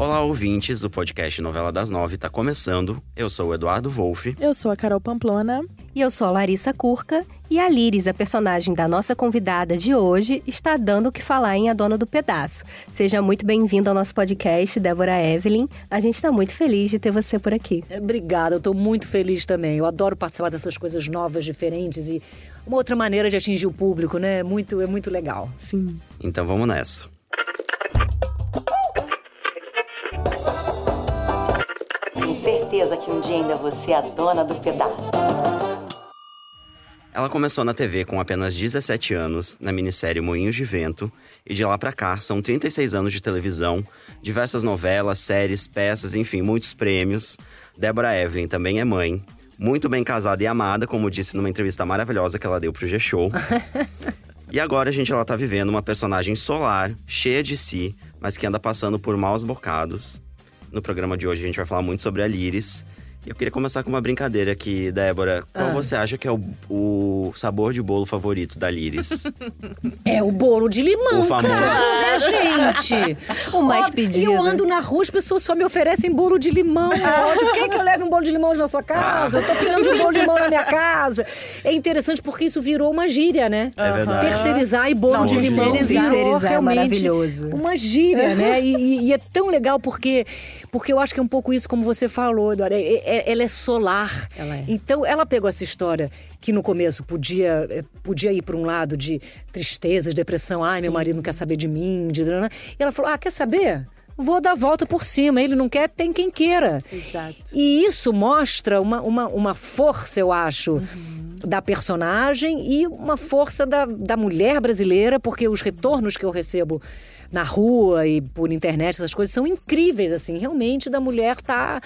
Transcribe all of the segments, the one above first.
Olá, ouvintes, o podcast Novela das Nove está começando. Eu sou o Eduardo Wolff. Eu sou a Carol Pamplona. E eu sou a Larissa Curca. E a Liris, a personagem da nossa convidada de hoje, está dando o que falar em A Dona do Pedaço. Seja muito bem-vinda ao nosso podcast, Débora Evelyn. A gente está muito feliz de ter você por aqui. Obrigada, eu estou muito feliz também. Eu adoro participar dessas coisas novas, diferentes e uma outra maneira de atingir o público, né? É muito, é muito legal. Sim. Então vamos nessa. Certeza que um dia ainda você é a dona do pedaço. Ela começou na TV com apenas 17 anos, na minissérie Moinhos de Vento, e de lá pra cá são 36 anos de televisão, diversas novelas, séries, peças, enfim, muitos prêmios. Débora Evelyn também é mãe, muito bem casada e amada, como disse numa entrevista maravilhosa que ela deu pro G-Show. e agora, gente, ela tá vivendo uma personagem solar, cheia de si, mas que anda passando por maus bocados. No programa de hoje a gente vai falar muito sobre a Liris. Eu queria começar com uma brincadeira aqui, Débora. Qual Ah. você acha que é o, o sabor de bolo favorito da Liris? É o bolo de limão, O famoso. cara, né, gente? O mais Óbvio, pedido. E eu ando na rua, as pessoas só me oferecem bolo de limão. Onde quer que eu leve um bolo de limão na sua casa? Eu tô precisando de um bolo de limão na minha casa. É interessante porque isso virou uma gíria, né? É verdade. Terceirizar e bolo Não, de limão terceirizar. é realmente maravilhoso. uma gíria, né? E, e- e é tão legal porque, porque eu acho que é um pouco isso como você falou, Eduardo. É- é- ela é solar. Ela é. Então, ela pegou essa história que no começo podia, eh, podia ir para um lado de tristezas, depressão. Ai, meu marido não quer saber de mim. De... E ela falou: Ah, quer saber? Vou dar a volta por cima. Ele não quer, tem quem queira. Exato. E isso mostra uma, uma, uma força, eu acho. Da personagem e uma força da, da mulher brasileira, porque os retornos que eu recebo na rua e por internet, essas coisas, são incríveis, assim. Realmente, da mulher tá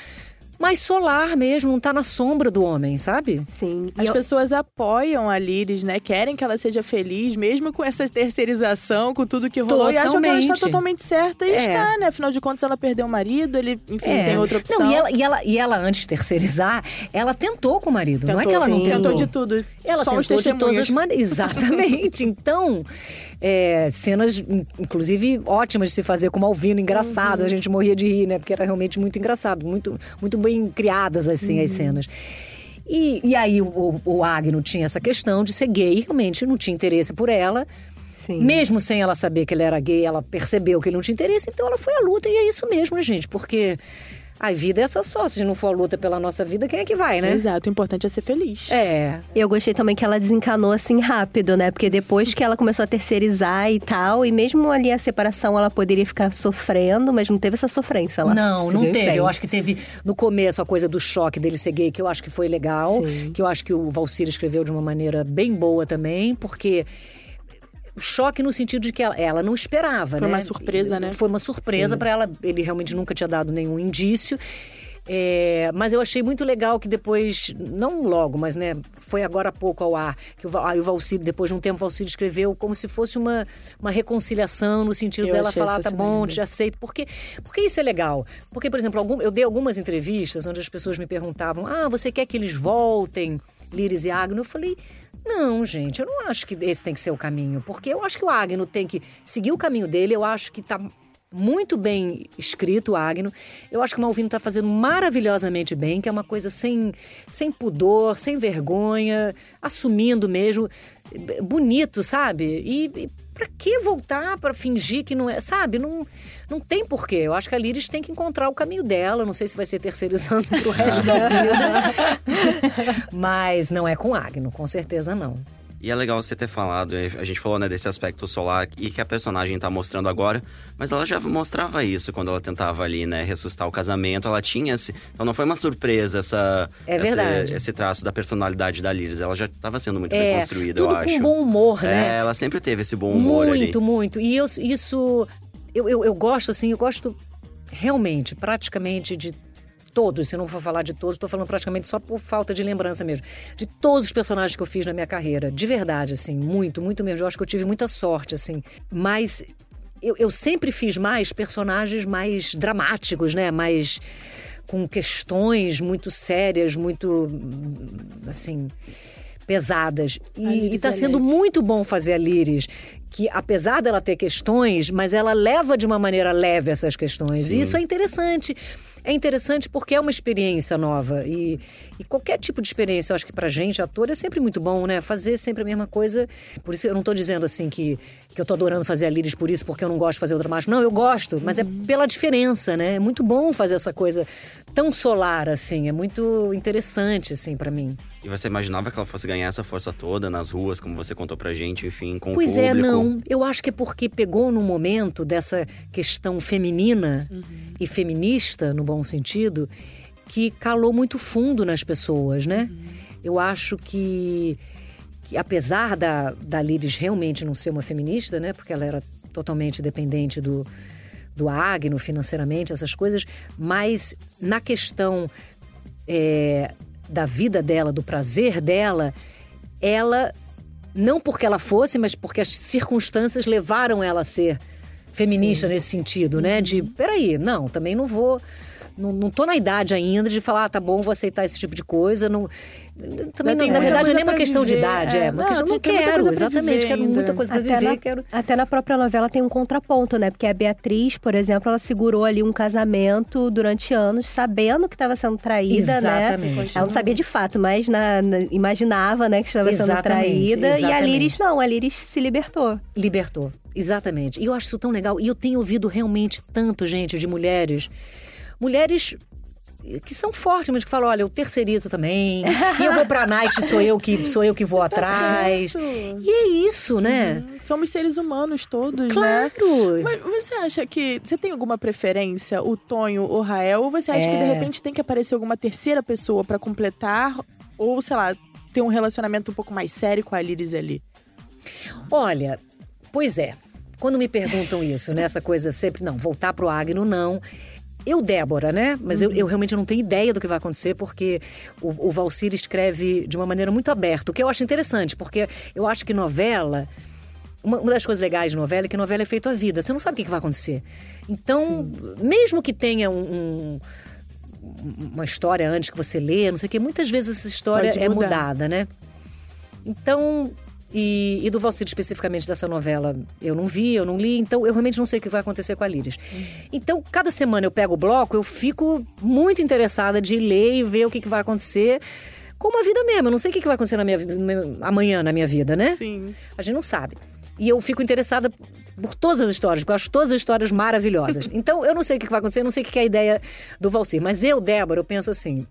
mais solar mesmo, não tá na sombra do homem, sabe? Sim. E As eu- pessoas apoiam a Liris, né? Querem que ela seja feliz, mesmo com essa terceirização, com tudo que rolou. E acham que ela está Totalmente. totalmente certa. E É. está, né? Afinal de contas, ela perdeu o marido, ele, enfim, tem outra opção. Não, e ela, e, ela, e ela, antes de terceirizar, ela tentou com o marido. não é Tentou, que ela não sim. tentou. Tentou de tudo. Ela Só tentou de todas as maneiras. Exatamente. Então, é, cenas, in- inclusive, ótimas de se fazer com Malvino, engraçadas. Uhum. A gente morria de rir, né? Porque era realmente muito engraçado. Muito, muito bem criadas, assim, Uhum. as cenas. E, e aí o, o, o Agno tinha essa questão de ser gay, realmente não tinha interesse por ela. Sim. Mesmo sem ela saber que ele era gay, ela percebeu que ele não tinha interesse, então ela foi à luta. E é isso mesmo, né, gente? Porque a vida é essa só. Se não for a luta pela nossa vida, quem é que vai, né? Exato, o importante é ser feliz. É. Eu gostei também que ela desencanou assim rápido, né? Porque depois que ela começou a terceirizar e tal, e mesmo ali a separação ela poderia ficar sofrendo, mas não teve essa sofrência lá. Não, não teve. Eu acho que teve no começo a coisa do choque dele ser gay, que eu acho que foi legal. Sim. Que eu acho que o Valcir escreveu de uma maneira bem boa também, porque. Choque no sentido de que ela, ela não esperava, Foi né? uma surpresa, né? Foi uma surpresa para ela. Ele realmente nunca tinha dado nenhum indício. É, mas eu achei muito legal que depois, não logo, mas né, foi agora há pouco ao ar, que o, aí o Valcir, depois de um tempo, o Valcir escreveu como se fosse uma, uma reconciliação no sentido Eu dela falar, tá bom, linda. te aceito. Porque, porque isso é legal. Porque, por exemplo, algum- eu dei algumas entrevistas onde as pessoas me perguntavam: ah, você quer que eles voltem, Liris e Agno? Eu falei. Não, gente, eu não acho que esse tem que ser o caminho, porque eu acho que o Agno tem que seguir o caminho dele, eu acho que tá muito bem escrito o Agno. Eu acho que o Malvino tá fazendo maravilhosamente bem, que é uma coisa sem, sem pudor, sem vergonha, assumindo mesmo, bonito, sabe? E, e pra que voltar pra fingir que não é, sabe? Não, não tem porquê. Eu acho que a Liris tem que encontrar o caminho dela. Não sei se vai ser terceirizando pro resto da vida. Mas não é com o Agno, com certeza não. E é legal você ter falado, a gente falou né, desse aspecto solar e que a personagem tá mostrando agora, mas ela já mostrava isso quando ela tentava ali, né, ressuscitar o casamento. Ela tinha esse. Então não foi uma surpresa essa, É essa- esse traço da personalidade da Liris. Ela já estava sendo muito bem É, construída, tudo eu acho. com bom humor, É, né? ela sempre teve esse bom humor ali. Muito, muito. E eu, isso. Eu, eu, eu gosto, assim, eu gosto realmente, praticamente de todos. Se não for falar de todos, estou falando praticamente só por falta de lembrança mesmo. De todos os personagens que eu fiz na minha carreira. De verdade, assim, muito, muito mesmo. Eu acho que eu tive muita sorte, assim. Mas. Eu, eu sempre fiz mais personagens mais dramáticos, né? Mais com questões muito sérias, muito assim pesadas. E, e tá é sendo muito bom fazer a Liris, que apesar dela ter questões, mas ela leva de uma maneira leve essas questões. E isso é interessante. É interessante porque é uma experiência nova. E, e qualquer tipo de experiência, eu acho que pra gente, ator, é sempre muito bom, né? Fazer sempre a mesma coisa. Por isso eu não tô dizendo assim que, que eu tô adorando fazer a Liris por isso, porque eu não gosto de fazer outra marcha. Não, eu gosto, mas é pela diferença, né? É muito bom fazer essa coisa tão solar, assim. É muito interessante, assim, para mim. E você imaginava que ela fosse ganhar essa força toda nas ruas, como você contou pra gente, enfim, com Pois o é, público? não. Eu acho que é porque pegou no momento dessa questão feminina e feminista, no bom sentido, que calou muito fundo nas pessoas, né? Eu acho que, que apesar da, da Liris realmente não ser uma feminista, né? Porque ela era totalmente dependente do, do Agno financeiramente, essas coisas, mas na questão é, da vida dela, do prazer dela, ela não porque ela fosse, mas porque as circunstâncias levaram ela a ser feminista nesse sentido, né? De, peraí, não, também não vou. Não, não tô na idade ainda de falar, ah, tá bom, vou aceitar esse tipo de coisa. Não, também, não, na verdade, não é nem uma questão de viver, idade, é, é. uma Não, questão, não quero, exatamente, quero muita coisa pra Até viver, na, quero. até na própria novela tem um contraponto, né? Porque a Beatriz, por exemplo, ela segurou ali um casamento durante anos, sabendo que estava sendo traída, Exatamente. né? Ela não sabia de fato, mas na- na- imaginava, né, que estava sendo Exatamente, traída. E a exatamente. Liris não, a Liris se libertou. Libertou, exatamente. E eu acho isso tão legal. E eu tenho ouvido realmente tanto, gente, de mulheres. Mulheres que são fortes, mas que falam, olha, eu terceirizo também. e eu vou pra night, sou eu que sou eu que vou atrás. certo. E é isso, né? Somos seres humanos todos, né? Claro. Mas você acha que. Você tem alguma preferência, o Tonho ou o Rael? Ou você acha que de É. repente tem que aparecer alguma terceira pessoa pra completar? Ou, sei lá, ter um relacionamento um pouco mais sério com a Liris ali? Olha, pois é. Quando me perguntam isso, né? Essa coisa sempre, não, voltar pro Agno, não. Eu, Débora, né? Mas eu, eu realmente não tenho ideia do que vai acontecer, porque o, o Valcir escreve de uma maneira muito aberta, o que eu acho interessante, porque eu acho que novela. Uma, uma das coisas legais de novela é que novela é feito à vida. Você não sabe o que, que vai acontecer. Então, mesmo que tenha um- um, uma história antes que você lê, não sei o quê, muitas vezes essa história é mudada, né? Então, e, e do Valcir especificamente dessa novela, eu não vi, eu não li, então eu realmente não sei o que vai acontecer com a Liris. Então, cada semana eu pego o bloco, eu fico muito interessada de ler e ver o que, que vai acontecer. Como a vida mesmo, eu não sei o que, vai acontecer na minha, amanhã na minha vida, né? Sim. A gente não sabe. E eu fico interessada por todas as histórias, porque eu acho todas as histórias maravilhosas. Então, eu não sei o que vai acontecer, eu não sei o que é a ideia do Valcir. Mas eu, Débora, eu penso assim.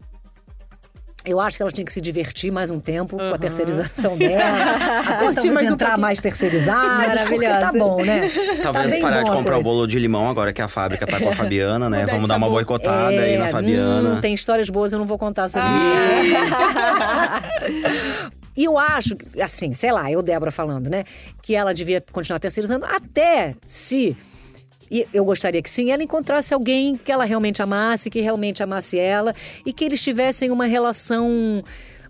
Eu acho que ela tinha que se divertir mais um tempo com a terceirização dela. Talvez mais um entrar pouquinho. mais terceirizadas, porque tá bom, né? Talvez Tá parar de comprar o coisa. bolo de limão agora que a fábrica tá com a Fabiana, né? Vamos dar uma sabor. boicotada aí na É, Fabiana. hum, tem histórias boas, eu não vou contar sobre Ah. isso. E eu acho, que, assim, sei lá, eu, Débora, falando, né? Que ela devia continuar terceirizando até se. E eu gostaria que sim, ela encontrasse alguém que ela realmente amasse, que realmente amasse ela e que eles tivessem uma relação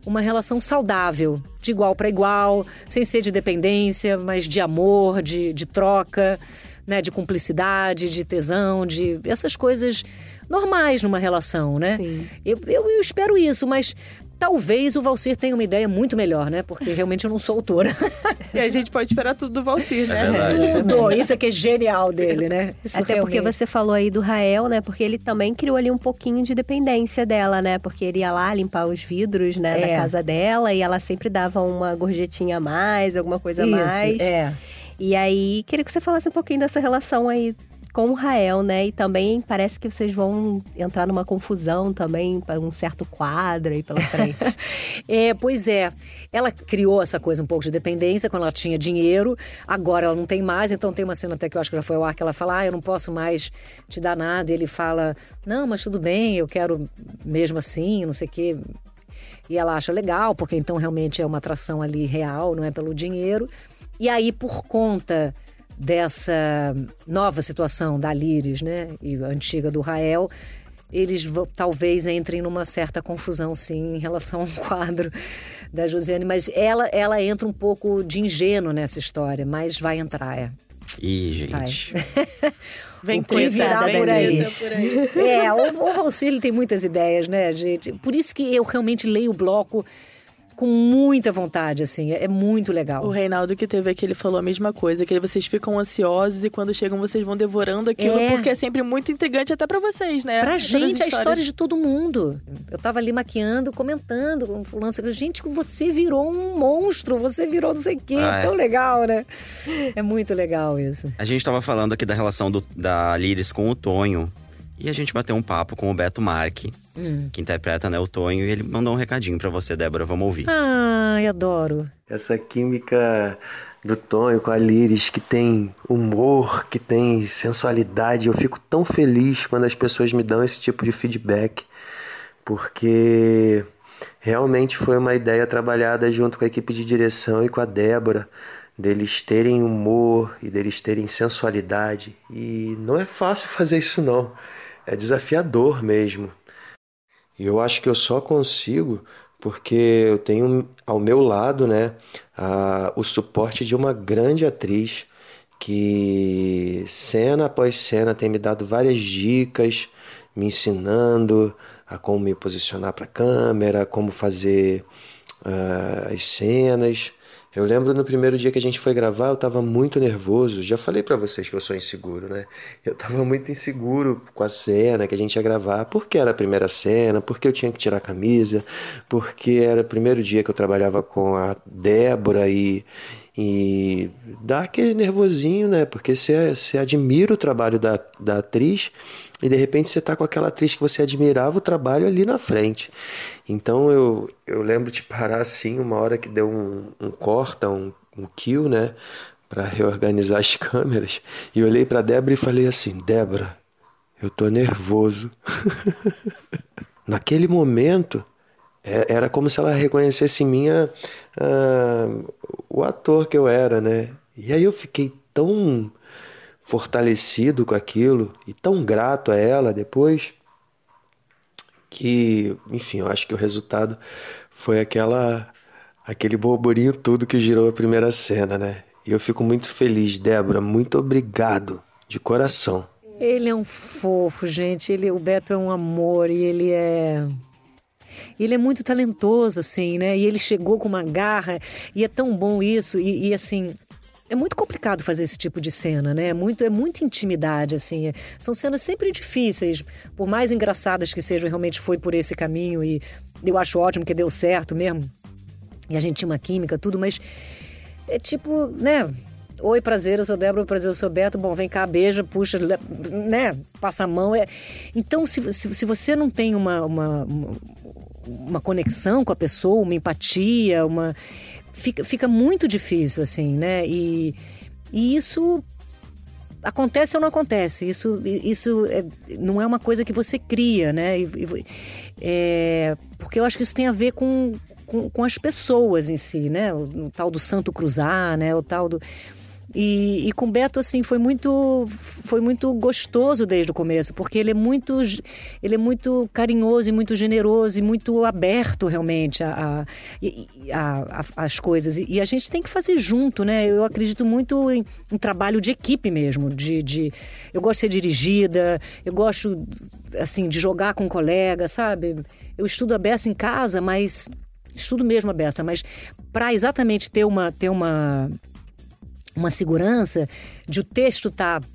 uma relação saudável, de igual para igual, sem ser de dependência, mas de amor, de, de troca, né, de cumplicidade, de tesão, de essas coisas normais numa relação, né? Sim. Eu, eu, eu espero isso, mas talvez o Valcir tenha uma ideia muito melhor, né? Porque realmente eu não sou autora. E a gente pode esperar tudo do Valcir, né? É. Tudo! Isso é que é genial dele, né? Isso Até porque realmente- você falou aí do Rael, né? Porque ele também criou ali um pouquinho de dependência dela, né? Porque ele ia lá limpar os vidros, né, É. da casa dela e ela sempre dava uma gorjetinha a mais, alguma coisa a Isso, mais. é. E aí, queria que você falasse um pouquinho dessa relação aí com o Rael, né? E também parece que vocês vão entrar numa confusão também, para um certo quadro aí pela frente. É, pois é. Ela criou essa coisa um pouco de dependência quando ela tinha dinheiro. Agora ela não tem mais, então tem uma cena até que eu acho que já foi ao ar que ela fala: Ah, eu não posso mais te dar nada. E ele fala: Não, mas tudo bem, eu quero mesmo assim, não sei o quê. E ela acha legal, porque então realmente é uma atração ali real, não é pelo dinheiro. E aí, por conta dessa nova situação da Liris, né, e a antiga do Rael, eles talvez entrem numa certa confusão, sim, em relação ao quadro da Josiane. Mas ela, ela entra um pouco de ingênuo nessa história, mas vai entrar, é. Ih, Vai. gente. Vem O que virá Coitada por aí. Liris. por aí. É, o, o ele tem muitas ideias, né, gente? Por isso que eu realmente leio o bloco com muita vontade, assim. É, é muito legal. O Reinaldo que teve aqui, ele falou a mesma coisa, que vocês ficam ansiosos e quando chegam vocês vão devorando aquilo, É. porque é sempre muito intrigante até pra vocês, né? Pra gente, a história de todo mundo. Eu tava ali maquiando, comentando com fulano. Gente, você virou um monstro, você virou não sei o quê. Ah, é. Tão legal, né? É muito legal isso. A gente tava falando aqui da relação do- da Liris com o Tonho. E a gente bateu um papo com o Beto Marque, Hum. que interpreta né, o Tonho. E ele mandou um recadinho pra você, Débora. Vamos ouvir. Ai, adoro. Essa química do Tonho com a Liris, que tem humor, que tem sensualidade. Eu fico tão feliz quando as pessoas me dão esse tipo de feedback, porque realmente foi uma ideia trabalhada junto com a equipe de direção e com a Débora, deles terem humor e deles terem sensualidade. E não é fácil fazer isso, não. É desafiador mesmo. E eu acho que eu só consigo porque eu tenho ao meu lado, né, a- o suporte de uma grande atriz que cena após cena tem me dado várias dicas, me ensinando a como me posicionar para a câmera, como fazer ah, as cenas. Eu lembro no primeiro dia que a gente foi gravar, eu estava muito nervoso. Já falei para vocês que eu sou inseguro, né? Eu estava muito inseguro com a cena que a gente ia gravar, porque era a primeira cena, porque eu tinha que tirar a camisa, porque era o primeiro dia que eu trabalhava com a Débora e e dá aquele nervosinho, né? Porque você, você admira o trabalho da, da atriz e de repente você tá com aquela atriz que você admirava o trabalho ali na frente. Então eu, eu lembro de parar assim, uma hora que deu um, um corta, um, um kill, né? Para reorganizar as câmeras. E olhei para Débora e falei assim: Débora, eu tô nervoso. Naquele momento, é- era como se ela reconhecesse em mim o ator que eu era, né? E aí eu fiquei tão fortalecido com aquilo e tão grato a ela depois que, enfim, eu acho que o resultado foi aquela aquele burburinho tudo que girou a primeira cena, né? E eu fico muito feliz, Débora, muito obrigado de coração. Ele é um fofo, gente. Ele, o Beto é um amor e ele é. Ele é muito talentoso, assim, né? E ele chegou com uma garra e é tão bom isso. E, e, assim, é muito complicado fazer esse tipo de cena, né? É muito, é muita intimidade, assim. É- são cenas sempre difíceis, por mais engraçadas que sejam, realmente foi por esse caminho e eu acho ótimo que deu certo mesmo. E a gente tinha uma química, tudo, mas é tipo, né? Oi, prazer, eu sou Débora, prazer, eu sou Beto. Bom, vem cá, beija, puxa, né? Passa a mão. É... Então, se, se, se você não tem uma, uma, uma conexão com a pessoa, uma empatia, uma. Fica, fica muito difícil, assim, né? E, e isso acontece ou não acontece. Isso, isso é- não é uma coisa que você cria, né? E- e- é, porque eu acho que isso tem a ver com, com, com as pessoas em si, né? O, o tal do santo cruzar, né? O tal do... E, e com Beto, assim, foi muito, foi muito gostoso desde o começo, porque ele é muito, ele é muito carinhoso e muito generoso e muito aberto realmente a, a, a- a- as coisas. E, e a gente tem que fazer junto, né? Eu acredito muito em, em trabalho de equipe mesmo. De, de, eu gosto de ser dirigida, eu gosto, assim, de jogar com um colega, sabe? Eu estudo a beça em casa, mas estudo mesmo a beça, mas para exatamente ter uma ter uma uma segurança de o texto estar tá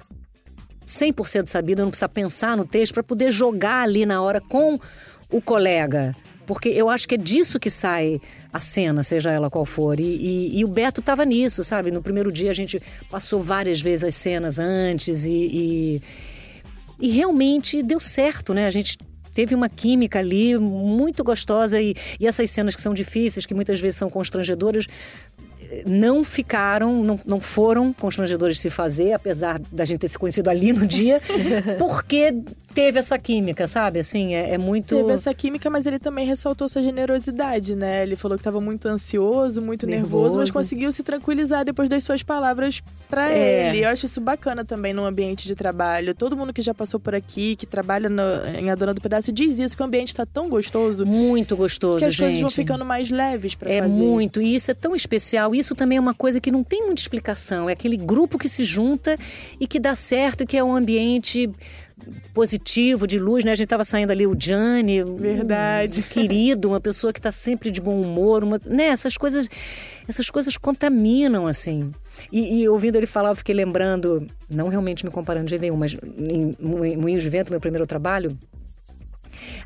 100% sabido, eu não precisa pensar no texto para poder jogar ali na hora com o colega. Porque eu acho que é disso que sai a cena, seja ela qual for. E, e- e o Beto estava nisso, sabe? No primeiro dia a gente passou várias vezes as cenas antes e, e, e realmente deu certo, né? A gente teve uma química ali muito gostosa e, e essas cenas que são difíceis, que muitas vezes são constrangedoras, não ficaram, não, não foram constrangedores de se fazer, apesar da gente ter se conhecido ali no dia, porque teve essa química, sabe? Assim, é, é muito. Teve essa química, mas ele também ressaltou sua generosidade, né? Ele falou que estava muito ansioso, muito nervoso, Nervoso. mas conseguiu se tranquilizar depois das suas palavras para É. ele. Eu acho isso bacana também no ambiente de trabalho. Todo mundo que já passou por aqui, que trabalha no- em A Dona do Pedaço, diz isso, que o ambiente está tão gostoso Muito gostoso, que as gente. coisas vão ficando mais leves para É fazer. muito, e isso é tão especial. Isso também é uma coisa que não tem muita explicação. É aquele grupo que se junta e que dá certo, que é um ambiente positivo, de luz, né? A gente tava saindo ali o Gianni, Verdade. um querido, uma pessoa que tá sempre de bom humor, uma, né? Essas coisas, essas coisas contaminam assim. E, e ouvindo ele falar, eu fiquei lembrando, não realmente me comparando de jeito nenhum, mas em Mo- Moinhos de Vento, meu primeiro trabalho,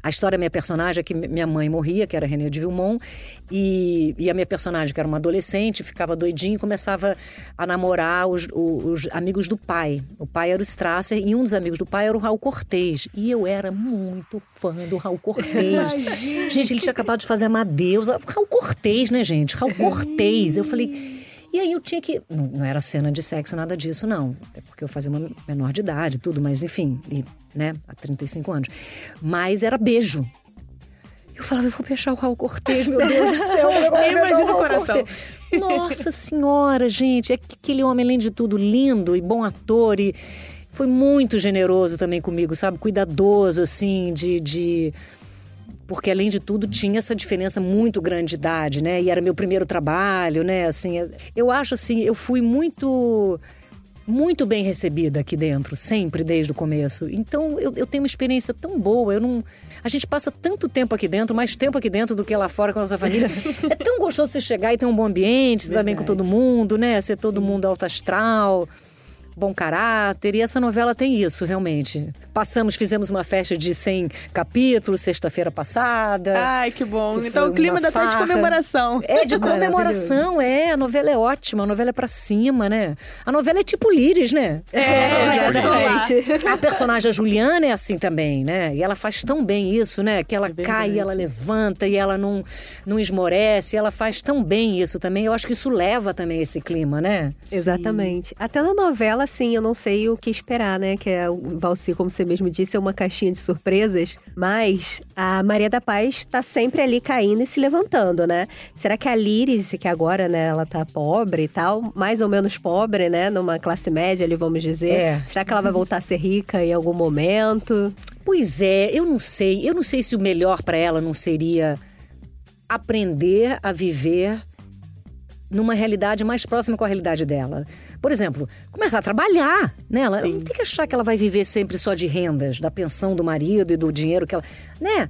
a história da minha personagem é que minha mãe morria, que era René de Vilmont, e, e a minha personagem, que era uma adolescente, ficava doidinha e começava a namorar os, os- os amigos do pai. O pai era o Strasser e um dos amigos do pai era o Raul Cortez. E eu era muito fã do Raul Cortez. gente, ele tinha acabado de fazer Amadeus. Raul Cortez, né, gente? Raul Cortez. Eu falei. E aí eu tinha que. Não, não era cena de sexo, nada disso, não. Até porque eu fazia uma menor de idade, tudo, mas enfim, e, né, há 35 anos. Mas era beijo. Eu falava, eu vou beijar o Raul Cortez, meu Deus do céu, eu vou beijar imagino o Raul coração. Cortez? Nossa senhora, gente, é que aquele homem, além de tudo, lindo e bom ator e foi muito generoso também comigo, sabe? Cuidadoso, assim, de- de porque além de tudo tinha essa diferença muito grande de idade, né? E era meu primeiro trabalho, né? Assim, eu acho assim, eu fui muito muito bem recebida aqui dentro, sempre desde o começo. Então eu, eu tenho uma experiência tão boa. Eu não, a gente passa tanto tempo aqui dentro, mais tempo aqui dentro do que lá fora com a nossa família. é tão gostoso você chegar e ter um bom ambiente, se dar bem com todo mundo, né? Ser todo mundo alto astral bom caráter, e essa novela tem isso, realmente. Passamos, fizemos uma festa de 100 capítulos sexta-feira passada. Ai, que bom. Que então o clima ainda tá de comemoração. É de comemoração, é. A novela é ótima, a novela é pra cima, né? A novela é tipo Líris, né? É, exatamente. A personagem a Juliana é assim também, né? E ela faz tão bem isso, né? Que ela É cai, e ela levanta e ela não, não esmorece. Ela faz tão bem isso também. Eu acho que isso leva também esse clima, né? Exatamente. Até na novela, assim, eu não sei o que esperar, né? Que é o Valci, como você mesmo disse, é uma caixinha de surpresas. Mas a Maria da Paz tá sempre ali caindo e se levantando, né? Será que a Liris, que agora, né, ela tá pobre e tal, mais ou menos pobre, né? Numa classe média ali, vamos dizer. É. Será que ela vai voltar a ser rica em algum momento? Pois é, eu não sei. Eu não sei se o melhor para ela não seria aprender a viver numa realidade mais próxima com a realidade dela. Por exemplo, começar a trabalhar, né? Ela ela não tem que achar que ela vai viver sempre só de rendas, da pensão do marido e do dinheiro que ela, né?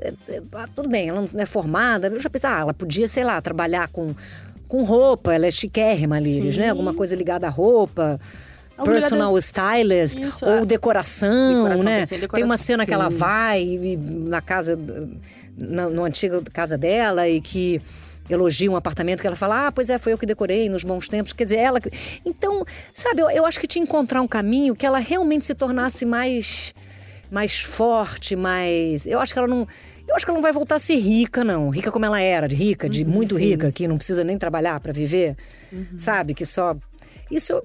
É, ah, tudo bem, ela não é formada. Eu já pensei, ah, ela podia, sei lá, trabalhar com, com roupa. Ela é chiquérrima, Liris, né? Alguma coisa ligada à roupa. Personal stylist Isso, ou é. decoração, Decoração, né? em Tem uma decoração. cena que ela vai e- na casa, na, no antiga casa dela e que elogia um apartamento que ela fala, ah, pois é, foi eu que decorei nos bons tempos. Quer dizer, ela. Então, sabe, eu, eu acho que tinha encontrar um caminho que ela realmente se tornasse mais, mais forte, mais. Eu acho que ela não. Eu acho que ela não vai voltar a ser rica, não. Rica como ela era, de rica, de muito rica, que não precisa nem trabalhar para viver. Sabe? Que só. Isso.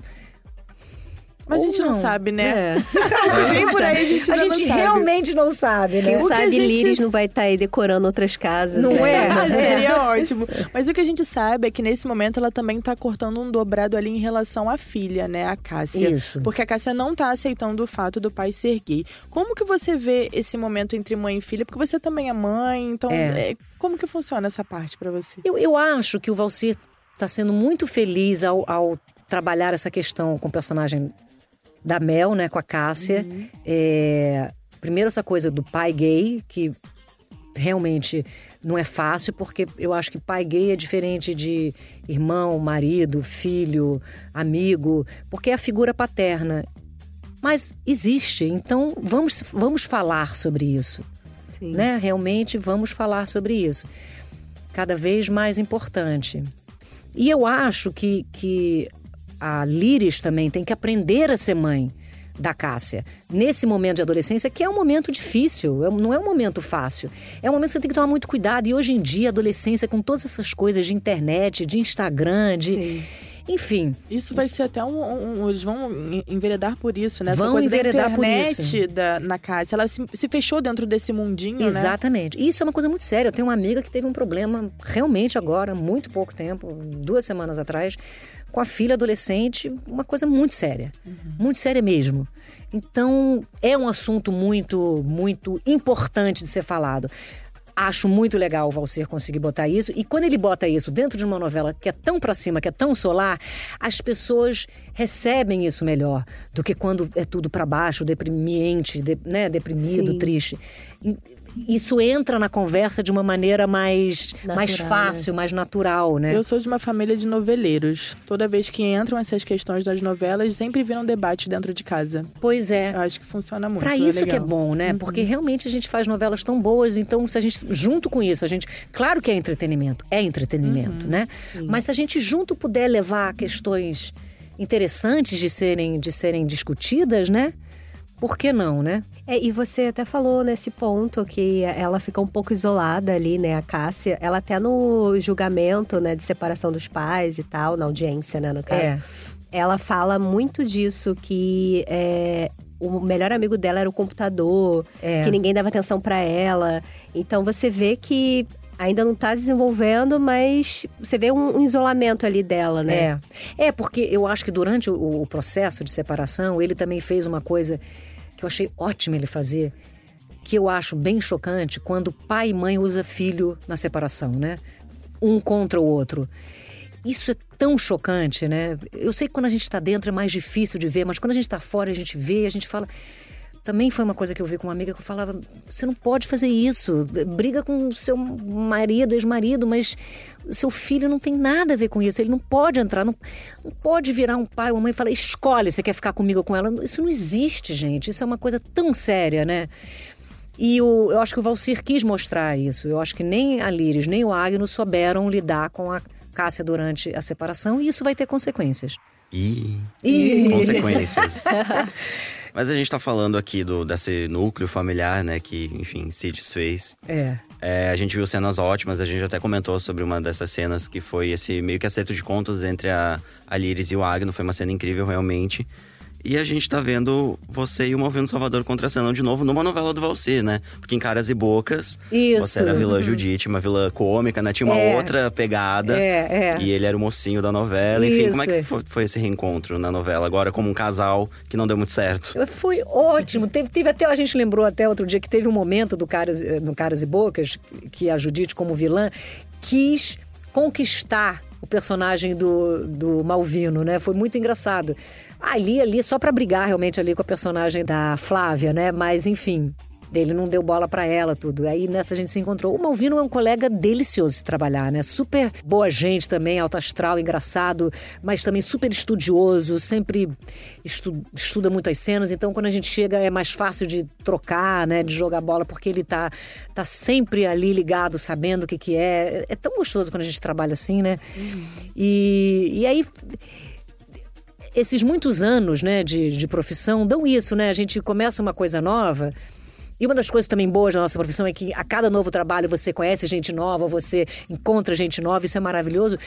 Mas a gente não, não. sabe, né? É. Vem por aí, a gente A gente não sabe. realmente não sabe, né? Quem O que sabe gente- Liris não vai estar aí decorando outras casas. Não né? é? Seria ótimo. Mas o que a gente sabe é que nesse momento ela também tá cortando um dobrado ali em relação à filha, né? A Cássia. Isso. Porque a Cássia não tá aceitando o fato do pai ser gay. Como que você vê esse momento entre mãe e filha? Porque você também é mãe, então É. é, como que funciona essa parte pra você? Eu, eu acho que o Valcir está sendo muito feliz ao, ao trabalhar essa questão com o personagem da Mel, né, com a Cássia. É, primeiro essa coisa do pai gay, que realmente não é fácil, porque eu acho que pai gay é diferente de irmão, marido, filho, amigo, porque é a figura paterna. Mas existe, então vamos, vamos falar sobre isso Sim. né? Realmente vamos falar sobre isso. Cada vez mais importante. E eu acho que, que a Liris também tem que aprender a ser mãe da Cássia. Nesse momento de adolescência, que é um momento difícil, é- não é um momento fácil. É um momento que você tem que tomar muito cuidado. E hoje em dia, a adolescência, com todas essas coisas de internet, de Instagram, de. Sim. Enfim. Isso vai ser até um, um- Eles vão en- enveredar por isso, né? Essa Vão coisa enveredar da por internet isso. Da, na Cássia. Ela se, se fechou dentro desse mundinho, né? Exatamente. E isso é uma coisa muito séria. Eu tenho uma amiga que teve um problema realmente agora, muito pouco tempo, duas semanas atrás, com a filha adolescente, uma coisa muito séria. Muito séria mesmo. Então, é um assunto muito, muito importante de ser falado. Acho muito legal o Valser conseguir botar isso. E quando ele bota isso dentro de uma novela que é tão pra cima, que é tão solar, as pessoas recebem isso melhor do que quando é tudo pra baixo, deprimente, de- né, deprimido, Sim. triste. E- Isso entra na conversa de uma maneira mais, mais Natural, fácil, mais natural, né? Eu sou de uma família de noveleiros. Toda vez que entram essas questões das novelas, sempre viram debate dentro de casa. Pois é. Eu acho que funciona muito. Pra isso que é bom, né? Porque realmente a gente faz novelas tão boas, então se a gente junto com isso, a gente, claro que é entretenimento, é entretenimento, né? Mas se a gente junto puder levar questões interessantes de serem de serem discutidas, né? Por que não, né? É, e você até falou nesse ponto que ela fica um pouco isolada ali, né, a Cássia. Ela até no julgamento, né, de separação dos pais e tal, na audiência, né, no caso. É. Ela fala muito disso, que é, o melhor amigo dela era o computador, É. que ninguém dava atenção pra ela. Então você vê que ainda não tá desenvolvendo, mas você vê um, um isolamento ali dela, né? É. É, porque eu acho que durante o, o processo de separação, ele também fez uma coisa que eu achei ótimo ele fazer, que eu acho bem chocante, quando pai e mãe usa filho na separação, né? Um contra o outro. Isso é tão chocante, né? Eu sei que quando a gente está dentro é mais difícil de ver, mas quando a gente está fora, a gente vê, a gente fala. Também foi uma coisa que eu vi com uma amiga que eu falava: você não pode fazer isso. Briga com seu marido, ex-marido, mas seu filho não tem nada a ver com isso. Ele não pode entrar, não, não pode virar um pai ou uma mãe e falar: escolhe, você quer ficar comigo ou com ela. Isso não existe, gente. Isso é uma coisa tão séria, né? E o, eu acho que o Valcir quis mostrar isso. Eu acho que nem a Líris, nem o Agno souberam lidar com a Cássia durante a separação e isso vai ter consequências. E consequências. Mas a gente tá falando aqui do, desse núcleo familiar, né, que, enfim, se desfez. É. É, a gente viu cenas ótimas, a gente até comentou sobre uma dessas cenas que foi esse meio que acerto de contas entre a, a Liris e o Agno. Foi uma cena incrível, realmente. E a gente tá vendo você e o Movendo Salvador contracenando de novo numa novela do Valsir, né? Porque em Caras e Bocas, Isso. você era a vilã Judite, uma vilã cômica, né? Tinha uma É. outra pegada. É, é. E ele era o mocinho da novela. Enfim, como é que Isso. foi, esse reencontro na novela? Agora como um casal que não deu muito certo. Foi ótimo. Teve, teve até, a gente lembrou até outro dia que teve um momento do Caras, eh, no Caras e Bocas, que a Judite, como vilã, quis conquistar o personagem do, do Malvino, né? Foi muito engraçado. Ali, ali, só pra brigar realmente ali com a personagem da Flávia, né? Mas, enfim, ele não deu bola pra ela, tudo. Aí nessa a gente se encontrou. O Malvino é um colega delicioso de trabalhar, né? Super boa gente também, alto astral, engraçado, mas também super estudioso, sempre estu- estuda muito as cenas. Então quando a gente chega é mais fácil de trocar, né? De jogar bola, porque ele tá, tá sempre ali ligado, sabendo o que que é. É tão gostoso quando a gente trabalha assim, né? E, e aí esses muitos anos né, de, de profissão dão isso, né? A gente começa uma coisa nova. E uma das coisas também boas da nossa profissão é que a cada novo trabalho você conhece gente nova, você encontra gente nova, isso é maravilhoso.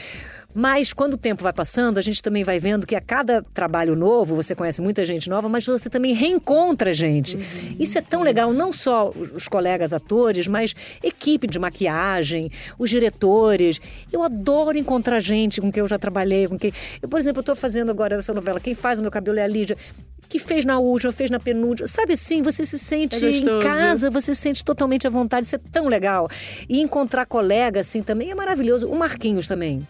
Mas quando o tempo vai passando, a gente também vai vendo que a cada trabalho novo você conhece muita gente nova, mas você também reencontra gente. Isso é tão legal, não só os colegas atores, mas equipe de maquiagem, os diretores. Eu adoro encontrar gente com quem eu já trabalhei, com quem. Eu, por exemplo, eu estou fazendo agora essa novela. Quem faz o meu cabelo é a Lídia, que fez na última, fez na penúltima. Sabe assim, você se sente É em casa, você se sente totalmente à vontade, isso é tão legal. E encontrar colega assim também é maravilhoso. O Marquinhos também.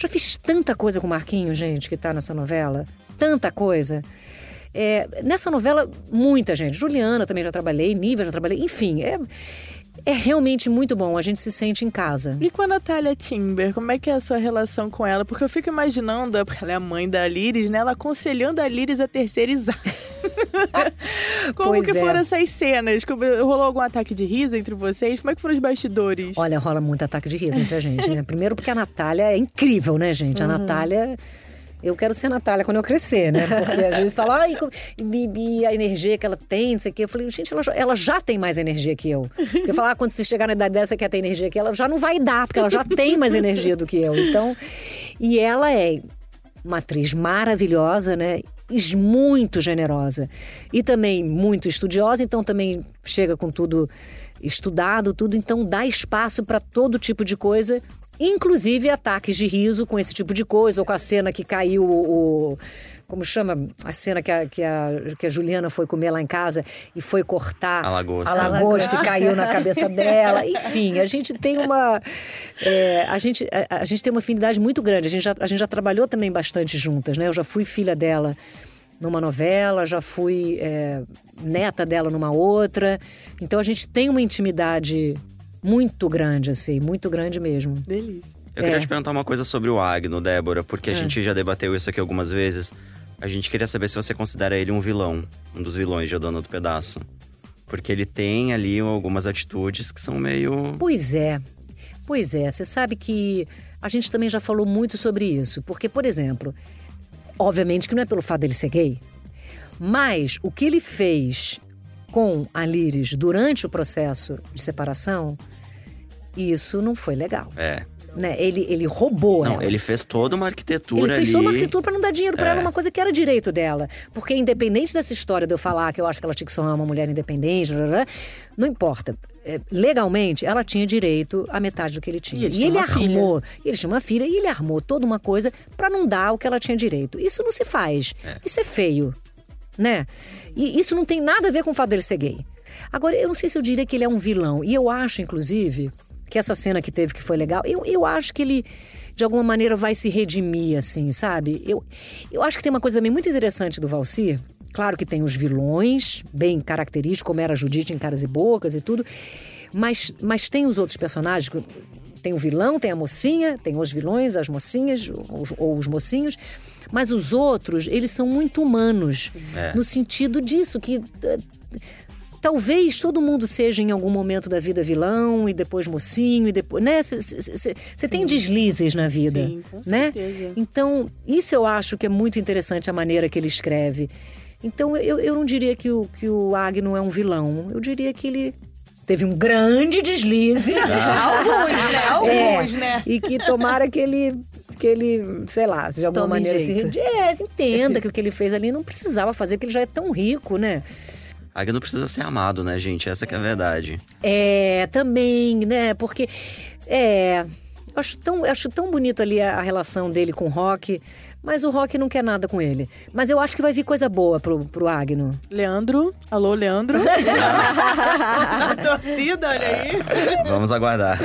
Já fiz tanta coisa com o Marquinhos, gente, que tá nessa novela. Tanta coisa. É, nessa novela, muita gente. Juliana também já trabalhei, Nívia já trabalhei. Enfim, é, é realmente muito bom. A gente se sente em casa. E com a Natália Timber, como é que é a sua relação com ela? Porque eu fico imaginando, porque ela é a mãe da Liris, né? Ela aconselhando a Liris a terceirizar. como Pois que é. foram essas cenas? Como- Rolou algum ataque de riso entre vocês? Como é que foram os bastidores? Olha, rola muito ataque de riso entre a gente, né? Primeiro porque a Natália é incrível, né, gente? A Natália. Eu quero ser a Natália quando eu crescer, né? Porque às vezes fala, ai, e, a energia que ela tem, não sei o quê. Eu falei, gente, ela já, ela já tem mais energia que eu. Porque eu falo, ah, quando você chegar na idade dessa, quer ter energia que ela já não vai dar, porque ela já tem mais energia do que eu. Então, e ela é uma atriz maravilhosa, né? Muito generosa. E também muito estudiosa, então também chega com tudo estudado, tudo, então dá espaço para todo tipo de coisa, inclusive ataques de riso com esse tipo de coisa, ou com a cena que caiu o. como chama a cena que a, que, a, que a Juliana foi comer lá em casa e foi cortar A lagosta. a lagosta que caiu na cabeça dela. Enfim, a gente tem uma. é, a, gente, a, a gente tem uma afinidade muito grande. A gente, já, a gente já trabalhou também bastante juntas, né? Eu já fui filha dela numa novela, já fui é, neta dela numa outra. Então a gente tem uma intimidade muito grande, assim, muito grande mesmo. Delícia. Eu queria É. te perguntar uma coisa sobre o Agno, Débora, porque a gente já debateu isso aqui algumas vezes. A gente queria saber se você considera ele um vilão, um dos vilões de A Dona do Pedaço. Porque ele tem ali algumas atitudes que são meio. Pois é. Pois é, você sabe que a gente também já falou muito sobre isso. Porque, por exemplo, obviamente que não é pelo fato dele ser gay, mas o que ele fez com a Liris durante o processo de separação, isso não foi legal. É. Né? Ele, ele roubou Não, ela. ele fez toda uma arquitetura Ele fez ali. toda uma arquitetura pra não dar dinheiro pra ela, uma coisa que era direito dela. Porque independente dessa história de eu falar que eu acho que ela tinha que ser uma mulher independente, blá, blá, blá, não importa. É, legalmente, ela tinha direito à metade do que ele tinha. E eles E ele tinham uma filha. armou, ele tinha uma filha, e ele armou toda uma coisa pra não dar o que ela tinha direito. Isso não se faz. Isso é feio, né? E isso não tem nada a ver com o fato dele ser gay. Agora, eu não sei se eu diria que ele é um vilão. E eu acho, inclusive, que essa cena que teve que foi legal, eu, eu acho que ele, de alguma maneira, vai se redimir, assim, sabe? Eu, eu acho que tem uma coisa também muito interessante do Valcir. Claro que tem os vilões, bem característicos, como era a Judite em Caras e Bocas e tudo. Mas, mas tem os outros personagens. Tem o vilão, tem a mocinha, tem os vilões, as mocinhas ou, os- ou os mocinhos. Mas os outros, eles são muito humanos. No sentido disso, que eh, Talvez todo mundo seja em algum momento da vida vilão e depois mocinho e depois, né? Você tem deslizes na vida, Sim, com né? certeza. Então isso eu acho que é muito interessante a maneira que ele escreve. Então eu, eu não diria que o que o Agno é um vilão. Eu diria que ele teve um grande deslize. Alguns, né? Alguns, É, né? E que tomara que ele que ele, sei lá, de alguma Tome maneira se jeito. redi- é, entenda que o que ele fez ali não precisava fazer, porque ele já é tão rico, né? Agno precisa ser amado, né, gente? Essa que é a verdade. É, também, né? Porque é, eu acho tão, eu acho tão bonito ali a, a relação dele com o Rock, mas o Rock não quer nada com ele. Mas eu acho que vai vir coisa boa pro, pro Agno. Leandro. Alô, Leandro. Torcida, olha aí. Vamos aguardar.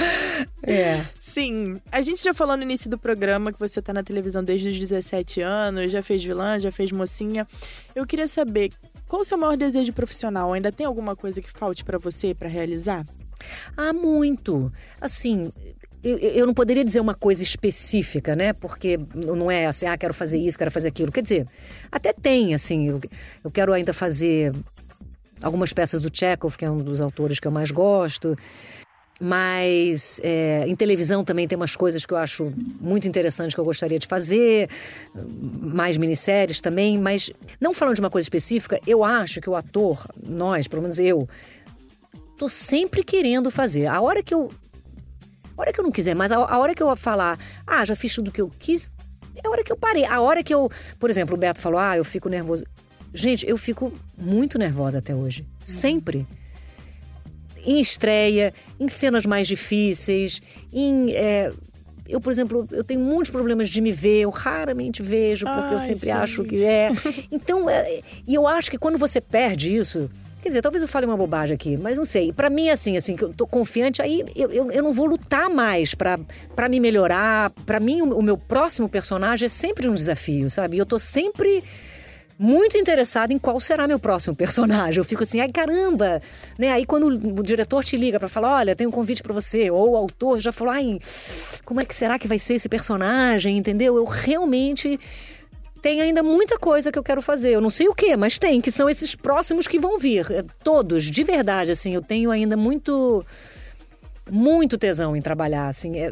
É. Sim, a gente já falou no início do programa que você tá na televisão desde os 17 anos, já fez vilã, já fez mocinha. Eu queria saber, qual o seu maior desejo profissional? Ainda tem alguma coisa que falte pra você pra realizar? Ah, muito. Assim, eu, eu não poderia dizer uma coisa específica, né? Porque não é assim, ah, quero fazer isso, quero fazer aquilo. Quer dizer, até tem, assim, eu, eu quero ainda fazer algumas peças do Chekhov, que é um dos autores que eu mais gosto. Mas é, em televisão também tem umas coisas que eu acho muito interessantes que eu gostaria de fazer, mais minisséries também, mas não falando de uma coisa específica, eu acho que o ator, nós, pelo menos eu, tô sempre querendo fazer. A hora que eu. A hora que eu não quiser mais, a, hora que eu falar, ah, já fiz tudo que eu quis, é a hora que eu parei. A hora que eu. Por exemplo, o Beto falou, ah, eu fico nervoso. Gente, eu fico muito nervosa até hoje. Sempre. Em estreia, em cenas mais difíceis, em. é, eu, por exemplo, eu tenho muitos problemas de me ver, eu raramente vejo, porque eu Ai, sempre gente. acho que é. Então, é, e eu acho que quando você perde isso, quer dizer, talvez eu fale uma bobagem aqui, mas não sei. Pra mim, assim, assim, que eu tô confiante, aí eu, eu, eu não vou lutar mais pra pra me melhorar. Pra mim, o, o meu próximo personagem é sempre um desafio, sabe? Eu tô sempre muito interessada em qual será meu próximo personagem. Eu fico assim, ai caramba, né? Aí quando o diretor te liga pra falar, olha, tem um convite pra você, ou o autor já falou, ai, como é que será que vai ser esse personagem, entendeu? Eu realmente tem ainda muita coisa que eu quero fazer. Eu não sei o que, mas tem, que são esses próximos que vão vir. É, Todos, de verdade, assim, eu tenho ainda muito muito tesão em trabalhar, assim. É,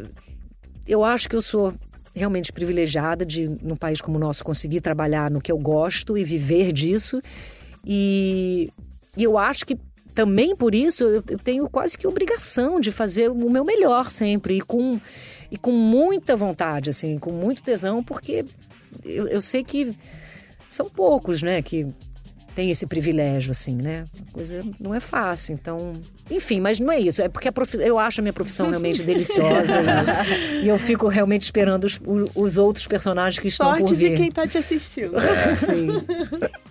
eu acho que eu sou realmente privilegiada de, num país como o nosso, conseguir trabalhar no que eu gosto e viver disso. E, e eu acho que também por isso eu, tenho quase que obrigação de fazer o meu melhor sempre e com, e com muita vontade, assim, com muito tesão, porque eu, eu sei que são poucos, né, que tem esse privilégio, assim, né? A coisa não é fácil, então... Enfim, mas não é isso. É porque a profi- eu acho a minha profissão realmente deliciosa. e, e eu fico realmente esperando os, os outros personagens que estão Sorte por vir. de quem tá te assistindo.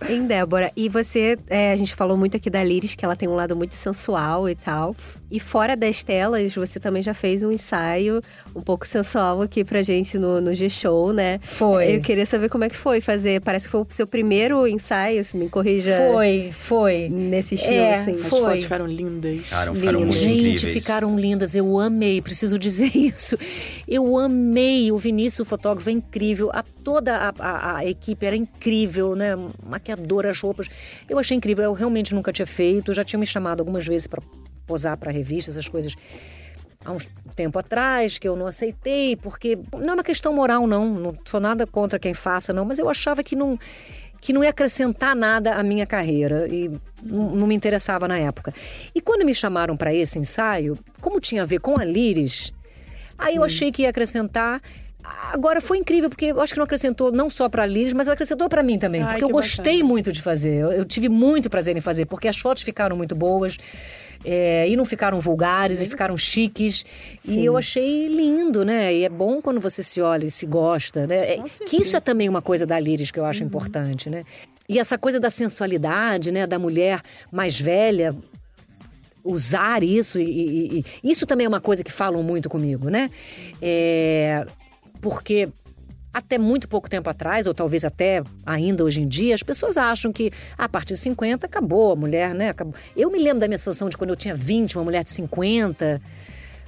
Hein, Débora? E você, é, a gente falou muito aqui da Liris, que ela tem um lado muito sensual e tal. E fora das telas, você também já fez um ensaio um pouco sensual aqui pra gente no, no G-Show, né? Foi. Eu queria saber como é que foi fazer. Parece que foi o seu primeiro ensaio, se me corrija. Foi, foi. Nesse estilo, É, assim. As Foi. fotos ficaram lindas. Ficaram, ficaram muito Gente, incríveis. ficaram lindas. Eu amei, preciso dizer isso. Eu amei. O Vinícius, o fotógrafo, é incrível. A, toda a, a- a equipe era incrível, né? Maquiadora, as roupas. Eu achei incrível. Eu realmente nunca tinha feito. Já tinha me chamado algumas vezes para posar para revistas, essas coisas. Há um tempo atrás, que eu não aceitei, porque não é uma questão moral, não. Não sou nada contra quem faça, não. Mas eu achava que não que não ia acrescentar nada à minha carreira e não, me interessava na época. E quando me chamaram para esse ensaio, como tinha a ver com a Liris, aí eu achei que ia acrescentar. Agora foi incrível porque eu acho que não acrescentou não só para a Liris, mas acrescentou para mim também, Ai, porque eu gostei bacana. muito de fazer. Eu, eu tive muito prazer em fazer, porque as fotos ficaram muito boas. é, e não ficaram vulgares e ficaram chiques. E eu achei lindo, né? E é bom quando você se olha e se gosta, né? É, que isso é também uma coisa da Liris que eu acho importante, né? E essa coisa da sensualidade, né? Da mulher mais velha usar isso e, e- e- isso também é uma coisa que falam muito comigo, né? É, porque até muito pouco tempo atrás, ou talvez até ainda hoje em dia, as pessoas acham que a partir de 50 acabou a mulher, né? Acabou. Eu me lembro da minha sensação de quando eu tinha 20, uma mulher de 50,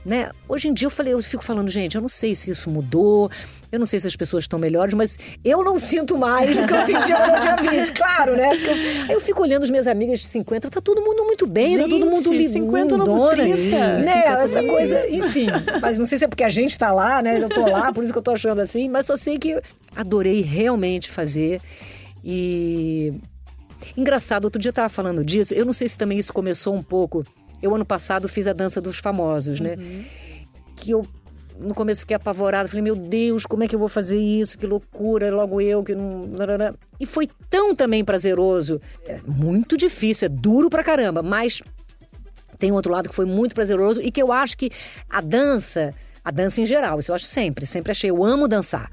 né? Hoje em dia eu falei, eu fico falando, gente, eu não sei se isso mudou, eu não sei se as pessoas estão melhores, mas eu não sinto mais do que eu sentia quando eu tinha 20, claro, né? Eu- aí eu fico olhando as minhas amigas de 50, tá todo mundo muito bem, tá todo mundo Gente, lindo, 50 novo lindona, 30. né? Essa coisa, enfim. Mas não sei se é porque a gente tá lá, né? Eu tô lá, por isso que eu tô achando assim, mas só sei que adorei realmente fazer e Engraçado, outro dia eu tava falando disso. Eu não sei se também isso começou um pouco. Eu, ano passado, fiz a dança dos famosos, né? Que eu, no começo, fiquei apavorada. Falei, meu Deus, como é que eu vou fazer isso? Que loucura, logo eu que não. E foi tão também prazeroso. É muito difícil, é duro pra caramba, mas tem um outro lado que foi muito prazeroso e que eu acho que a dança, a dança em geral, isso eu acho sempre, sempre achei, eu amo dançar.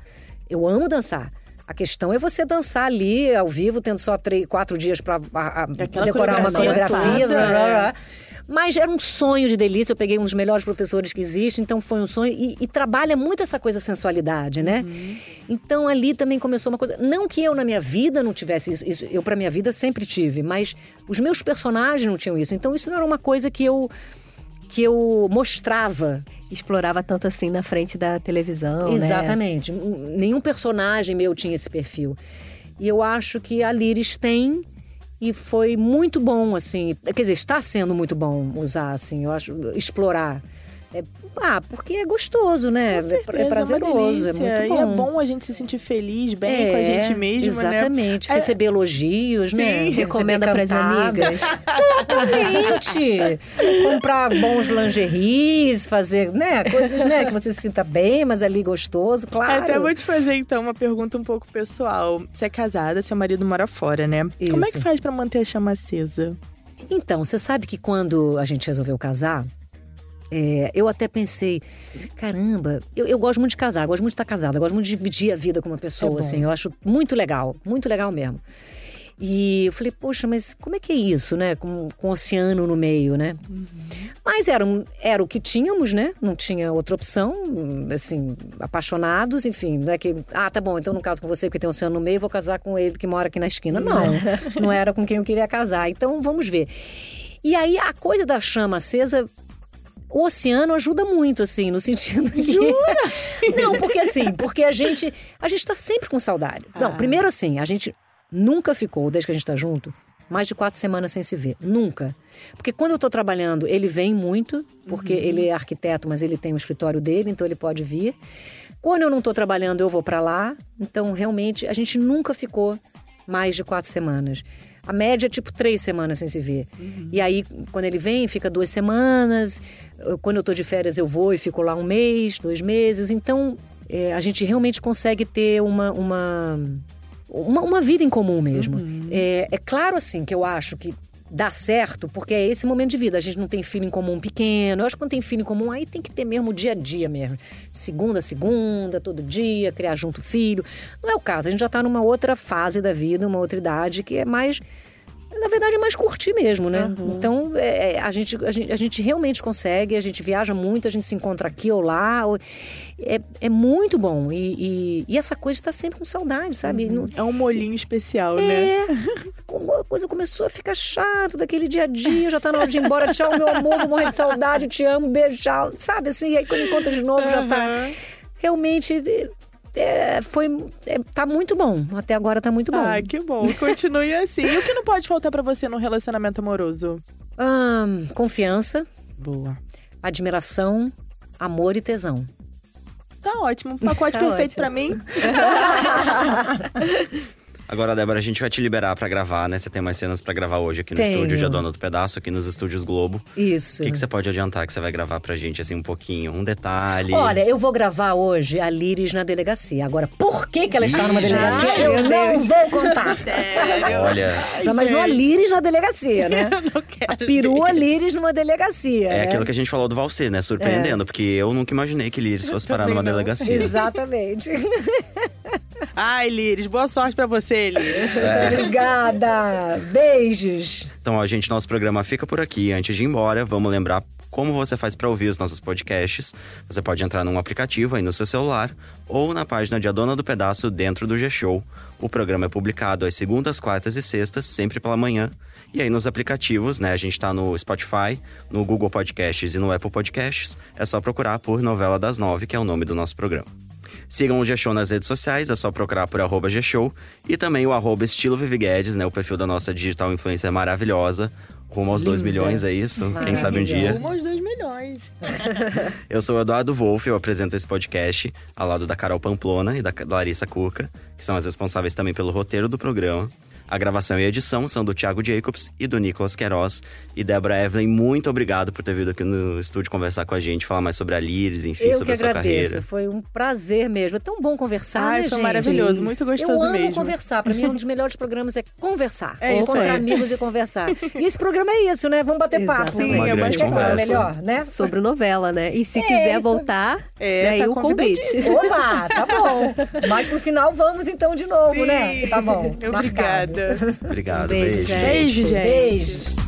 Eu amo dançar. A questão é você dançar ali ao vivo, tendo só três, quatro dias para aquela decorar uma coreografia blá, blá, é. Mas era um sonho de delícia. Eu peguei um dos melhores professores que existe, então foi um sonho. E, e trabalha muito essa coisa sensualidade, né? Então ali também começou uma coisa. Não que eu na minha vida não tivesse isso. isso eu, para minha vida, sempre tive. Mas os meus personagens não tinham isso. Então isso não era uma coisa que eu, que eu mostrava. Explorava tanto assim na frente da televisão, né? Exatamente. N- Nenhum personagem meu tinha esse perfil. E eu acho que a Liris tem e foi muito bom, assim. Quer dizer, está sendo muito bom usar, assim, eu acho, explorar. É, ah, porque é gostoso, né? Com É- certeza, é prazeroso, é delícia. muito bom. E é bom a gente se sentir feliz, bem com a É, gente mesmo, Exatamente. né? Receber elogios, né? Sim. Recomenda Receber pras cantada. amigas. Totalmente! Comprar bons lingeries, fazer, né? Coisas, né? Que você se sinta bem, mas ali gostoso, É, claro. Até vou te fazer, então, uma pergunta um pouco pessoal. Você é casada, seu marido mora fora, né? Como é que Isso. faz pra manter a chama acesa? Então, você sabe que quando a gente resolveu casar, é, eu até pensei, caramba, eu, eu gosto muito de casar, gosto muito de estar casada, gosto muito de dividir a vida com uma É pessoa, bom. assim, eu acho muito legal, muito legal mesmo. E eu falei, poxa, mas como é que é isso, né? Com, com o oceano no meio, né? Mas era, era o que tínhamos, né? Não tinha outra opção, assim, apaixonados, enfim, não é que, ah, tá bom, então não caso com você porque tem um oceano no meio, vou casar com ele que mora aqui na esquina. Não, não era com quem eu queria casar. Então vamos ver. E aí a coisa da chama acesa o oceano ajuda muito, assim, no sentido que. Não, porque assim, porque a gente. A gente tá sempre com saudade. Não, primeiro assim, a gente nunca ficou, desde que a gente tá junto, mais de quatro semanas sem se ver. Nunca. Porque quando eu tô trabalhando, ele vem muito, porque ele é arquiteto, mas ele tem o escritório dele, então ele pode vir. Quando eu não tô trabalhando, eu vou para lá. Então, realmente, a gente nunca ficou mais de quatro semanas. A média é tipo três semanas sem se ver. E aí, quando ele vem, fica duas semanas. Quando eu tô de férias, eu vou e fico lá um mês, dois meses. Então, é, a gente realmente consegue ter uma, uma, uma, uma vida em comum mesmo. É, é claro, assim, que eu acho que dá certo, porque é esse momento de vida. A gente não tem filho em comum pequeno. Eu acho que quando tem filho em comum, aí tem que ter mesmo o dia a dia mesmo. Segunda a segunda, todo dia, criar junto filho. Não é o caso. A gente já tá numa outra fase da vida, uma outra idade, que é mais. Na verdade, é mais curtir mesmo, né? Então, é, é, a, gente, a, gente, a gente realmente consegue, a gente viaja muito, a gente se encontra aqui ou lá. ou- É, é muito bom. E, e, e essa coisa está sempre com saudade, sabe? Não- É um molinho especial, né? é, como a coisa começou a ficar chata daquele dia a dia, já tá na hora de ir embora, tchau, meu amor, vou morrer de saudade, te amo, beijo, tchau. Sabe assim, aí quando encontra de novo já tá. Realmente é, foi. É, tá muito bom. Até agora tá muito bom. Ah, que bom. Continue assim. E o que não pode faltar pra você num relacionamento amoroso? Confiança, Boa. admiração, amor e tesão. Tá ótimo. Um pacote Tá perfeito pra mim. Agora, Débora, a gente vai te liberar pra gravar, né? Você tem mais cenas pra gravar hoje aqui no Tenho. estúdio de A Dona do Pedaço, aqui nos estúdios Globo. Isso. O que, que você pode adiantar que você vai gravar pra gente, assim, um pouquinho? Um detalhe? Olha, eu vou gravar hoje a Liris na delegacia. Agora, por que, que ela está numa delegacia? Ai, eu meu não vou contar. Olha, Já imaginou a Liris na delegacia, né? não quero A perua. Liris numa delegacia. é né? aquilo que a gente falou do Valser, né? Surpreendendo, porque eu nunca imaginei que Liris fosse parar numa não. delegacia. Exatamente. Ai, Liris, boa sorte pra você, Liris. É. Obrigada. Beijos. Então, ó, gente, nosso programa fica por aqui. Antes de ir embora, vamos lembrar como você faz para ouvir os nossos podcasts. Você pode entrar num aplicativo aí no seu celular ou na página de A Dona do Pedaço dentro do G-Show. O programa é publicado às segundas, quartas e sextas, sempre pela manhã. E aí nos aplicativos, né? A gente tá no Spotify, no Google Podcasts e no Apple Podcasts. É só procurar por Novela das Nove, que é o nome do nosso programa. Sigam o G-Show nas redes sociais, é só procurar por arroba G-Show. E também o arroba estilo Vivi Guedes, né? O perfil da nossa digital influencer maravilhosa. Rumo aos 2 milhões, é isso? Quem sabe um dia. Rumo aos dois milhões. Eu sou o Eduardo Wolff, eu apresento esse podcast ao lado da Carol Pamplona e da Larissa Cuca, que são as responsáveis também pelo roteiro do programa. A gravação e a edição são do Thiago Jacobs e do Nicolas Queiroz. E Débora Evelyn, muito obrigado por ter vindo aqui no estúdio conversar com a gente, falar mais sobre a Liris, enfim, Eu sobre que a sua agradeço. carreira. Foi um prazer mesmo. É tão bom conversar, Ai, né, foi gente? maravilhoso, muito gostoso Eu amo mesmo. conversar. Pra mim, um dos melhores programas é conversar. É isso Encontrar amigos e conversar. E esse programa é isso, né? Vamos bater papo. Exatamente. Uma é grande conversa. melhor, né? Sobre novela, né? E se É, quiser isso. voltar, É, daí tá o convite. Opa, tá bom. Mas pro final vamos então de novo, Sim. né? Tá bom. Obrigada. Obrigado, Um beijo, beijo. gente. Beijo, gente. Beijo.